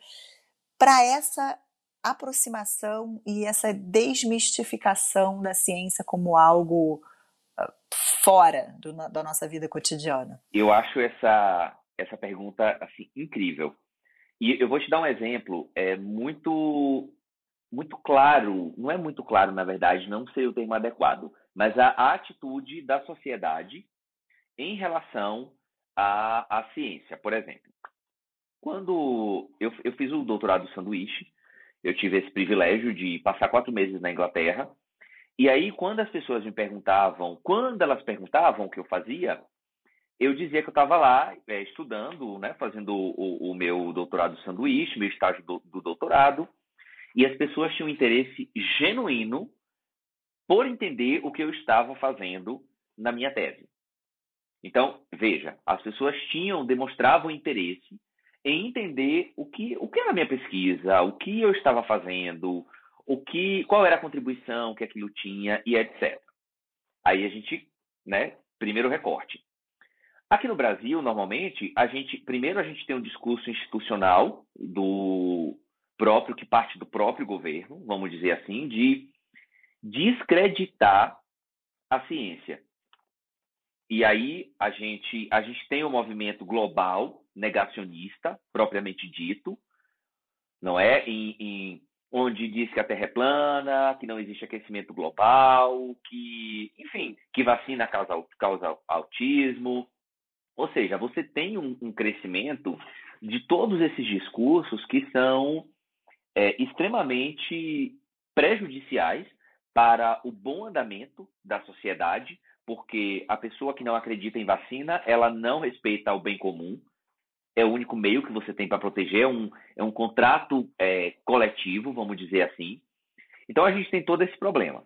Para essa aproximação e essa desmistificação da ciência como algo fora do, da nossa vida cotidiana? Eu acho essa, essa pergunta assim incrível. E eu vou te dar um exemplo é muito muito claro, não é muito claro na verdade, não sei o termo adequado, mas a, a atitude da sociedade em relação à, à ciência, por exemplo. Quando eu, eu fiz o doutorado sanduíche, eu tive esse privilégio de passar quatro meses na Inglaterra. E aí, quando as pessoas me perguntavam, quando elas perguntavam o que eu fazia, eu dizia que eu estava lá é, estudando, né, fazendo o, o, meu doutorado sanduíche, meu estágio do, do doutorado, e as pessoas tinham interesse genuíno por entender o que eu estava fazendo na minha tese. Então, veja, as pessoas tinham, demonstravam interesse em entender o que, o que era a minha pesquisa, o que eu estava fazendo, o que, qual era a contribuição que aquilo tinha e etc. Aí a gente, né, primeiro recorte. Aqui no Brasil, normalmente, a gente, primeiro a gente tem um discurso institucional do próprio que parte do próprio governo, vamos dizer assim, de descreditar a ciência. E aí a gente a gente tem um movimento global negacionista, propriamente dito, não é? Em, em, onde diz que a Terra é plana, que não existe aquecimento global, que, enfim, que vacina causa, causa autismo. Ou seja, você tem um, um crescimento de todos esses discursos que são é, extremamente prejudiciais para o bom andamento da sociedade, porque a pessoa que não acredita em vacina, ela não respeita o bem comum, é o único meio que você tem para proteger, é um, é um contrato é, coletivo, vamos dizer assim. Então a gente tem todo esse problema.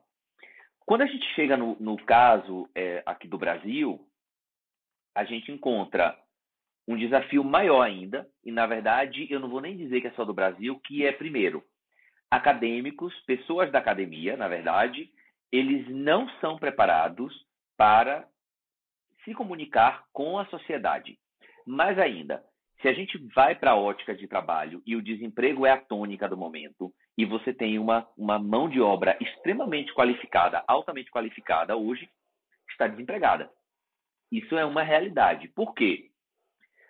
Quando a gente chega no, no caso é, aqui do Brasil, a gente encontra um desafio maior ainda, e na verdade eu não vou nem dizer que é só do Brasil, que é, primeiro, acadêmicos, pessoas da academia, na verdade, eles não são preparados para se comunicar com a sociedade. Mais ainda, se a gente vai para a ótica de trabalho e o desemprego é a tônica do momento, e você tem uma, uma mão de obra extremamente qualificada, altamente qualificada hoje, está desempregada. Isso é uma realidade. Por quê?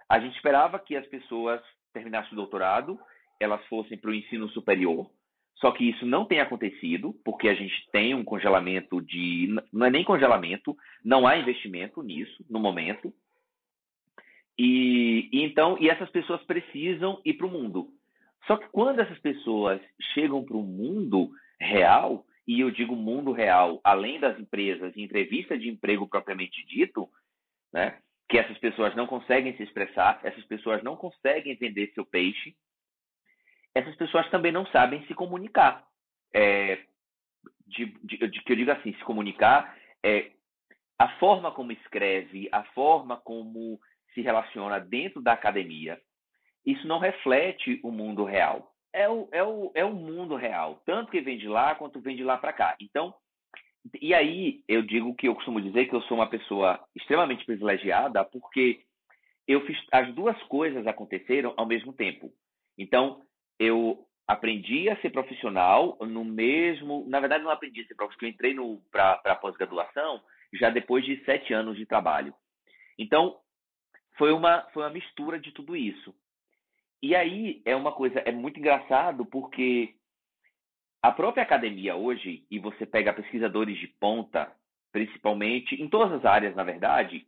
A gente esperava que as pessoas terminassem o doutorado, elas fossem para o ensino superior, só que isso não tem acontecido, porque a gente tem um congelamento de. Não é nem congelamento, não há investimento nisso no momento. E, e então, e essas pessoas precisam ir para o mundo. Só que quando essas pessoas chegam para o mundo real, e eu digo mundo real, além das empresas, entrevista de emprego propriamente dito, né, que essas pessoas não conseguem se expressar, essas pessoas não conseguem vender seu peixe, essas pessoas também não sabem se comunicar. É, de, de, de, que eu digo assim, se comunicar é a forma como escreve, a forma como se relaciona dentro da academia, isso não reflete o mundo real. É o, é o, é o mundo real, tanto que vem de lá quanto vem de lá para cá. Então, e aí eu digo que eu costumo dizer que eu sou uma pessoa extremamente privilegiada porque eu fiz as duas coisas aconteceram ao mesmo tempo. Então, eu aprendi a ser profissional no mesmo. Na verdade, não aprendi a ser profissional, eu entrei para a pós-graduação já depois de sete anos de trabalho. Então, foi uma, foi uma mistura de tudo isso. E aí é uma coisa, é muito engraçado porque a própria academia hoje, e você pega pesquisadores de ponta, principalmente em todas as áreas, na verdade,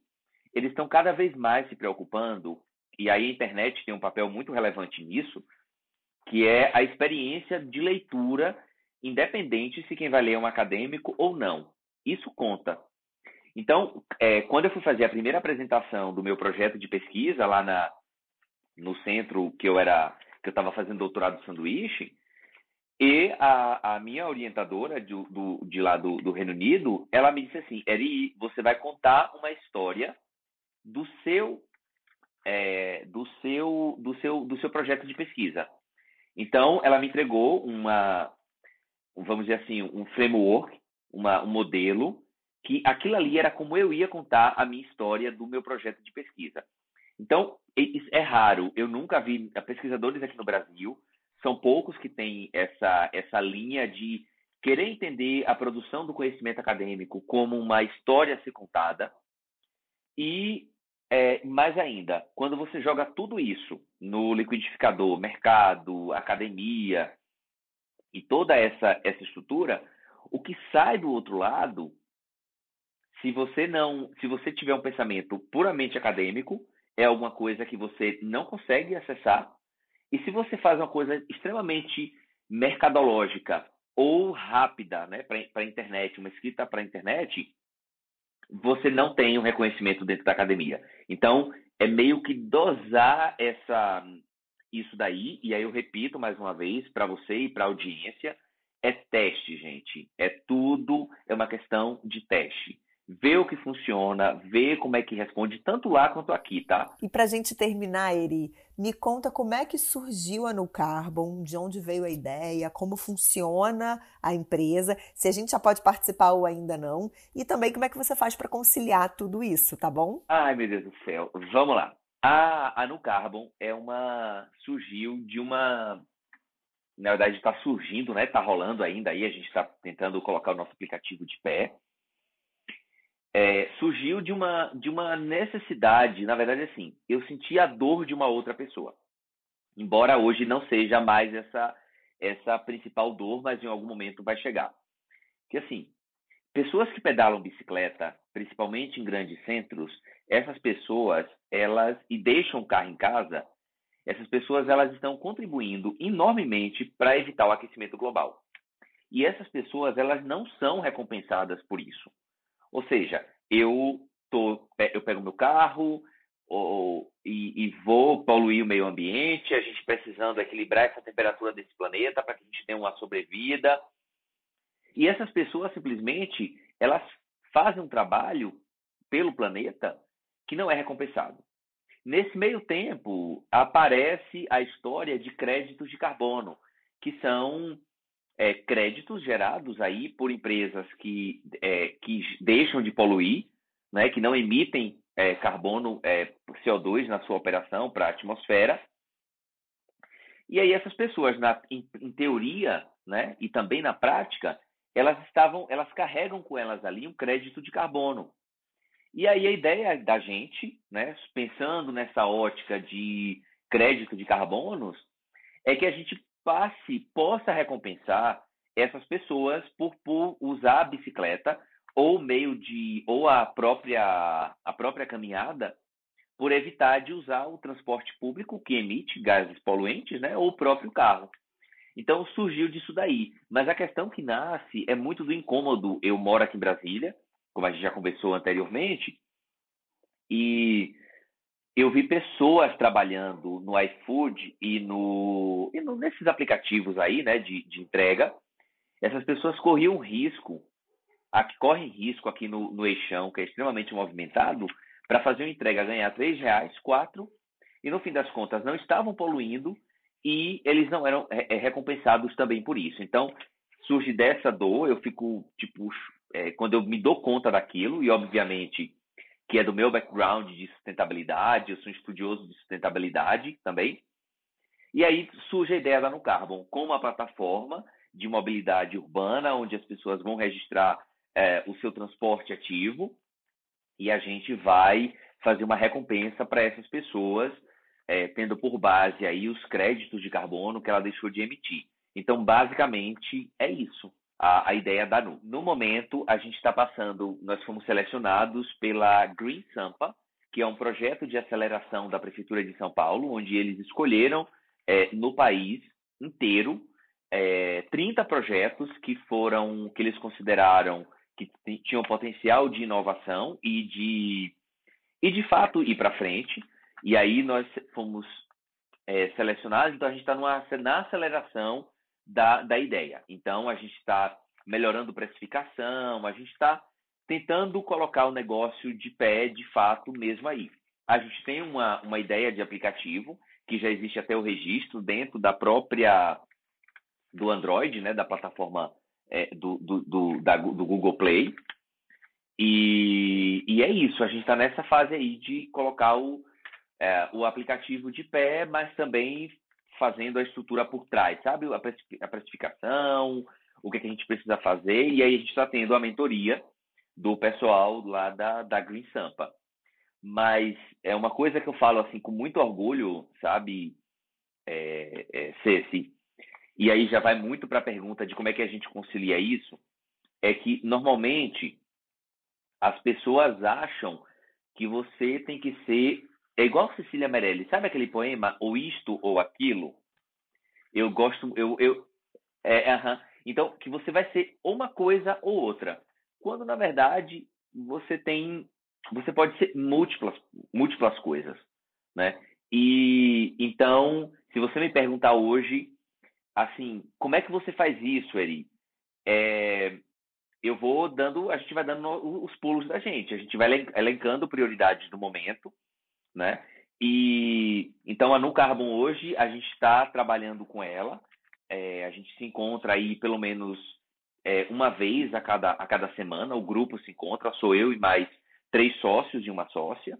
eles estão cada vez mais se preocupando, e aí a internet tem um papel muito relevante nisso, que é a experiência de leitura, independente se quem vai ler é um acadêmico ou não. Isso conta. Então, é, quando eu fui fazer a primeira apresentação do meu projeto de pesquisa lá na, no centro que eu era que eu estava fazendo doutorado de sanduíche, e a, a minha orientadora do, de lá do, do, Reino Unido, ela me disse assim, Eri, você vai contar uma história do seu, é, do seu, do seu, do seu projeto de pesquisa. Então, ela me entregou uma, vamos dizer assim, um framework, uma, um modelo que aquilo ali era como eu ia contar a minha história do meu projeto de pesquisa. Então, é raro, eu nunca vi pesquisadores aqui no Brasil, são poucos que têm essa, essa linha de querer entender a produção do conhecimento acadêmico como uma história a ser contada. E, é, mais ainda, quando você joga tudo isso no liquidificador, mercado, academia e toda essa, essa estrutura, o que sai do outro lado se você não, se você tiver um pensamento puramente acadêmico, é alguma coisa que você não consegue acessar. E se você faz uma coisa extremamente mercadológica ou rápida, né, para a internet, uma escrita para a internet, você não tem um reconhecimento dentro da academia. Então, é meio que dosar essa isso daí, e aí eu repito mais uma vez para você e para a audiência, é teste, gente. É tudo, é uma questão de teste ver o que funciona, ver como é que responde, tanto lá quanto aqui, tá? E para a gente terminar, Eri, me conta como é que surgiu a No Carbon, de onde veio a ideia, como funciona a empresa, se a gente já pode participar ou ainda não, e também como é que você faz para conciliar tudo isso, tá bom? Ai, meu Deus do céu. Vamos lá. A, a No Carbon é uma. surgiu de uma. Na verdade, está surgindo, né? Está rolando ainda aí. A gente está tentando colocar o nosso aplicativo de pé é, surgiu de uma, de uma necessidade, na verdade, assim, eu senti a dor de uma outra pessoa. Embora hoje não seja mais essa, essa principal dor, mas em algum momento vai chegar. Que assim, pessoas que pedalam bicicleta, principalmente em grandes centros, essas pessoas, elas e deixam o carro em casa, essas pessoas elas estão contribuindo enormemente para evitar o aquecimento global. E essas pessoas elas não são recompensadas por isso. Ou seja, eu tô, eu pego meu carro ou, e, e vou poluir o meio ambiente, a gente precisando equilibrar essa temperatura desse planeta para que a gente tenha uma sobrevida. E essas pessoas simplesmente elas fazem um trabalho pelo planeta que não é recompensado. Nesse meio tempo, aparece a história de créditos de carbono, que são é, créditos gerados aí por empresas que, é, que deixam de poluir, né, que não emitem é, carbono, é, CO2 na sua operação para a atmosfera. E aí essas pessoas, na, em, em, teoria, né, e também na prática, elas estavam, elas carregam com elas ali um crédito de carbono. E aí a ideia da gente, né, pensando nessa ótica de crédito de carbonos, é que a gente passe, possa recompensar essas pessoas por, por usar a bicicleta ou meio de ou a própria a própria caminhada por evitar de usar o transporte público que emite gases poluentes, né, ou o próprio carro. Então surgiu disso daí. Mas a questão que nasce é muito do incômodo. Eu moro aqui em Brasília, como a gente já conversou anteriormente, e eu vi pessoas trabalhando no iFood e, no, e no, nesses aplicativos aí, né, de, de entrega. Essas pessoas corriam risco, aqui, correm risco aqui no, no Eixão, que é extremamente movimentado, para fazer uma entrega, ganhar três reais, quatro, e no fim das contas não estavam poluindo e eles não eram é, recompensados também por isso. Então, surge dessa dor, eu fico, tipo, é, quando eu me dou conta daquilo, e obviamente que é do meu background de sustentabilidade, eu sou um estudioso de sustentabilidade também. E aí surge a ideia da No Carbon como uma plataforma de mobilidade urbana, onde as pessoas vão registrar é, o seu transporte ativo e a gente vai fazer uma recompensa para essas pessoas, é, tendo por base aí os créditos de carbono que ela deixou de emitir. Então, basicamente, é isso a, a ideia da NU. No momento, a gente está passando, nós fomos selecionados pela Green Sampa, que é um projeto de aceleração da Prefeitura de São Paulo, onde eles escolheram é, no país inteiro é, 30 projetos que foram, que eles consideraram que tinham potencial de inovação e de, e de fato ir para frente. E aí nós fomos é, selecionados, então a gente está na aceleração da, da ideia. Então, a gente está melhorando precificação, a gente está tentando colocar o negócio de pé, de fato, mesmo aí. A gente tem uma, uma ideia de aplicativo, que já existe até o registro dentro da própria do Android, né, da plataforma é, do, do, do, da, do Google Play. E, e é isso, a gente está nessa fase aí de colocar o, é, o aplicativo de pé, mas também fazendo a estrutura por trás, sabe? A precificação, o que, é que a gente precisa fazer, e aí a gente está tendo a mentoria do pessoal lá da, da Green Sampa. Mas é uma coisa que eu falo assim com muito orgulho, sabe, é, é, Ceci, e aí já vai muito para a pergunta de como é que a gente concilia isso, é que normalmente as pessoas acham que você tem que ser é igual Cecília Meirelli, sabe aquele poema ou isto ou aquilo? Eu gosto, eu, eu é, uh -huh. então que você vai ser uma coisa ou outra, quando na verdade você tem, você pode ser múltiplas, múltiplas coisas, né? E então, se você me perguntar hoje, assim, como é que você faz isso, Eri? É, eu vou dando, a gente vai dando os pulos da gente, a gente vai elencando prioridades do momento né? E então a No Carbon hoje a gente está trabalhando com ela. É, a gente se encontra aí pelo menos é, uma vez a cada, a cada semana. O grupo se encontra, sou eu e mais três sócios e uma sócia.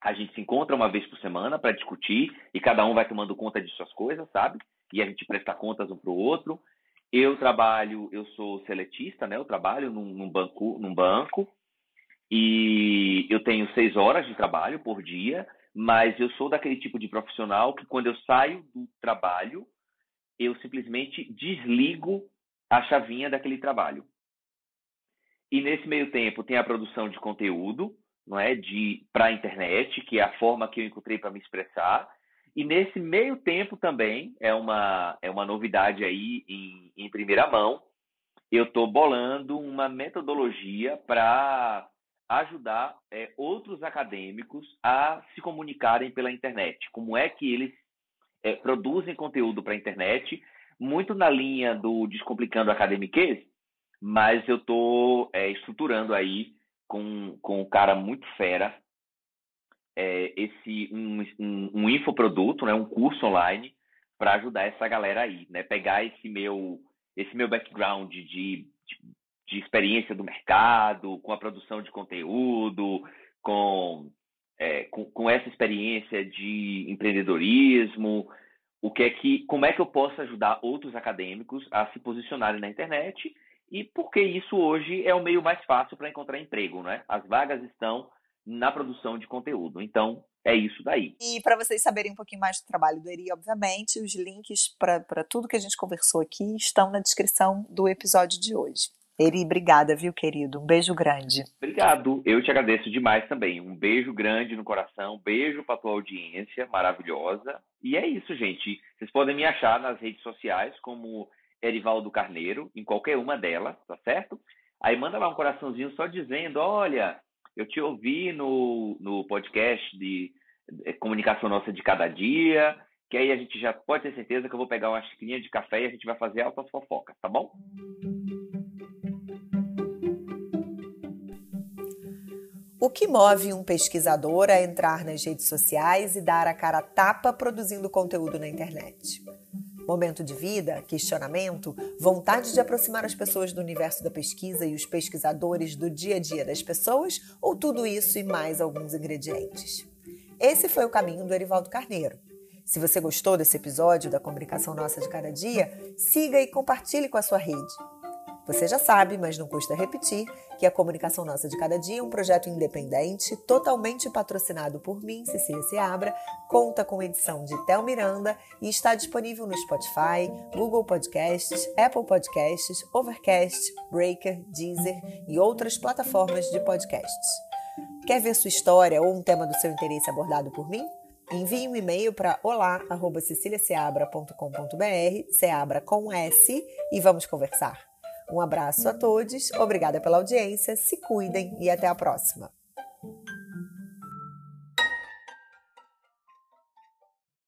A gente se encontra uma vez por semana para discutir e cada um vai tomando conta de suas coisas, sabe? E a gente presta contas um para o outro. Eu trabalho, eu sou seletista, né? Eu trabalho num, num banco, num banco e eu tenho seis horas de trabalho por dia, mas eu sou daquele tipo de profissional que quando eu saio do trabalho, eu simplesmente desligo a chavinha daquele trabalho. E nesse meio tempo tem a produção de conteúdo, não é, de para a internet, que é a forma que eu encontrei para me expressar. E nesse meio tempo também é uma é uma novidade aí em, em primeira mão. Eu estou bolando uma metodologia para ajudar é, outros acadêmicos a se comunicarem pela internet. Como é que eles é, produzem conteúdo para a internet, muito na linha do Descomplicando Academiquez, mas eu estou é, estruturando aí com, com um cara muito fera é, esse um, um, um, infoproduto, né, um curso online para ajudar essa galera aí, né, pegar esse meu esse meu background de, de, de experiência do mercado, com a produção de conteúdo, com é, com, com, essa experiência de empreendedorismo, o que é que, como é que eu posso ajudar outros acadêmicos a se posicionarem na internet e porque isso hoje é o meio mais fácil para encontrar emprego, né? As vagas estão na produção de conteúdo. Então, é isso daí. E para vocês saberem um pouquinho mais do trabalho do Eri, obviamente, os links para tudo que a gente conversou aqui estão na descrição do episódio de hoje. Eri, obrigada, viu, querido? Um beijo grande. Obrigado. Eu te agradeço demais também. Um beijo grande no coração, um beijo para tua audiência maravilhosa. E é isso, gente. Vocês podem me achar nas redes sociais como Erivaldo Carneiro, em qualquer uma delas, tá certo? Aí manda lá um coraçãozinho só dizendo: olha, eu te ouvi no, no podcast de, Comunicação Nossa de Cada Dia, que aí a gente já pode ter certeza que eu vou pegar uma xicrinha de café e a gente vai fazer altas fofocas, tá bom? O que move um pesquisador a entrar nas redes sociais e dar a cara tapa produzindo conteúdo na internet? Momento de vida, questionamento, vontade de aproximar as pessoas do universo da pesquisa e os pesquisadores do dia a dia das pessoas, ou tudo isso e mais alguns ingredientes? Esse foi o caminho do Erivaldo Carneiro. Se você gostou desse episódio da Comunicação Nossa de Cada Dia, siga e compartilhe com a sua rede. Você já sabe, mas não custa repetir, que a Comunicação Nossa de Cada Dia é um projeto independente, totalmente patrocinado por mim, Cecília Seabra, conta com edição de Tel Miranda e está disponível no Spotify, Google Podcasts, Apple Podcasts, Overcast, Breaker, Deezer e outras plataformas de podcasts. Quer ver sua história ou um tema do seu interesse abordado por mim? Envie um e-mail para olá@ceciliaseabra.com.br, Seabra com S, e vamos conversar. Um abraço a todos, obrigada pela audiência, se cuidem e até a próxima.